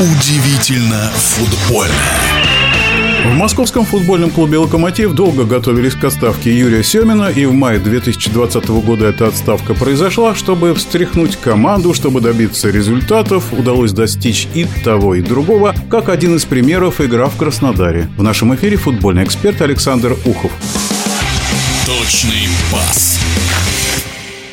Удивительно футбольно. В московском футбольном клубе «Локомотив» долго готовились к отставке Юрия Семина, и в мае 2020 года эта отставка произошла. Чтобы встряхнуть команду, чтобы добиться результатов, удалось достичь и того, и другого, как один из примеров игра в Краснодаре. В нашем эфире футбольный эксперт Александр Ухов. Точный пас.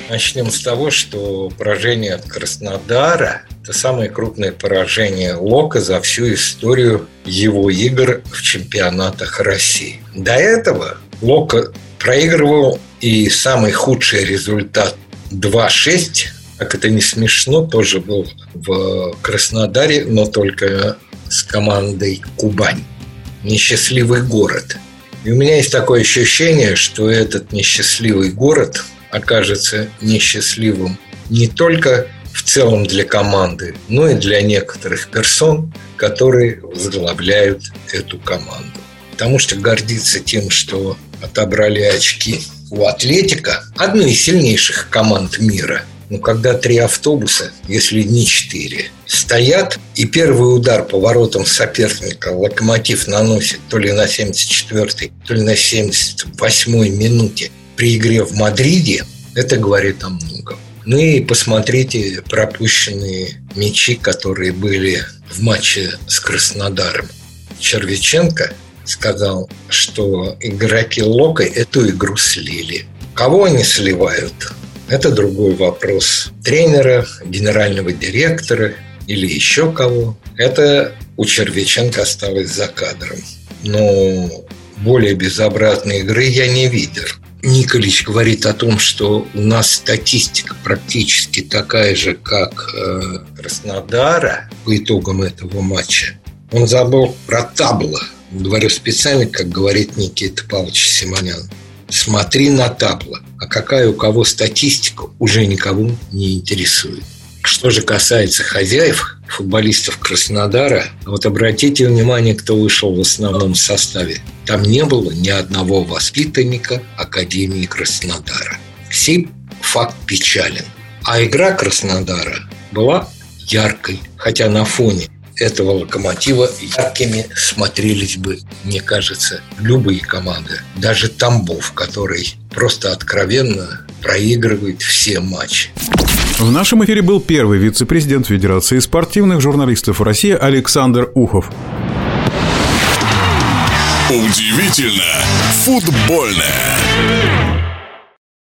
Начнем с того, что поражение от Краснодара – это самое крупное поражение Лока за всю историю его игр в чемпионатах России. До этого Лока проигрывал и самый худший результат 2-6, как это не смешно, тоже был в Краснодаре, но только с командой Кубань. Несчастливый город. И у меня есть такое ощущение, что этот несчастливый город – окажется несчастливым не только в целом для команды, но и для некоторых персон, которые возглавляют эту команду. Потому что гордиться тем, что отобрали очки у Атлетика, одной из сильнейших команд мира. Но когда три автобуса, если не четыре, стоят, и первый удар по воротам соперника Локомотив наносит то ли на 74-й, то ли на 78-й минуте при игре в Мадриде, это говорит о многом. Ну и посмотрите пропущенные мячи, которые были в матче с Краснодаром. Червиченко сказал, что игроки Лока эту игру слили. Кого они сливают? Это другой вопрос. Тренера, генерального директора или еще кого. Это у Червиченко осталось за кадром. Но более безобразной игры я не видел. Николич говорит о том, что у нас статистика практически такая же, как э, Краснодара по итогам этого матча. Он забыл про табло. Говорю специально, как говорит Никита Павлович Симонян. Смотри на табло. А какая у кого статистика, уже никого не интересует. Что же касается хозяев, футболистов Краснодара, вот обратите внимание, кто вышел в основном составе. Там не было ни одного воспитанника Академии Краснодара. Сей факт печален. А игра Краснодара была яркой, хотя на фоне этого локомотива яркими смотрелись бы, мне кажется, любые команды. Даже Тамбов, который просто откровенно проигрывает все матчи. В нашем эфире был первый вице-президент Федерации спортивных журналистов России Александр Ухов. Удивительно футбольное.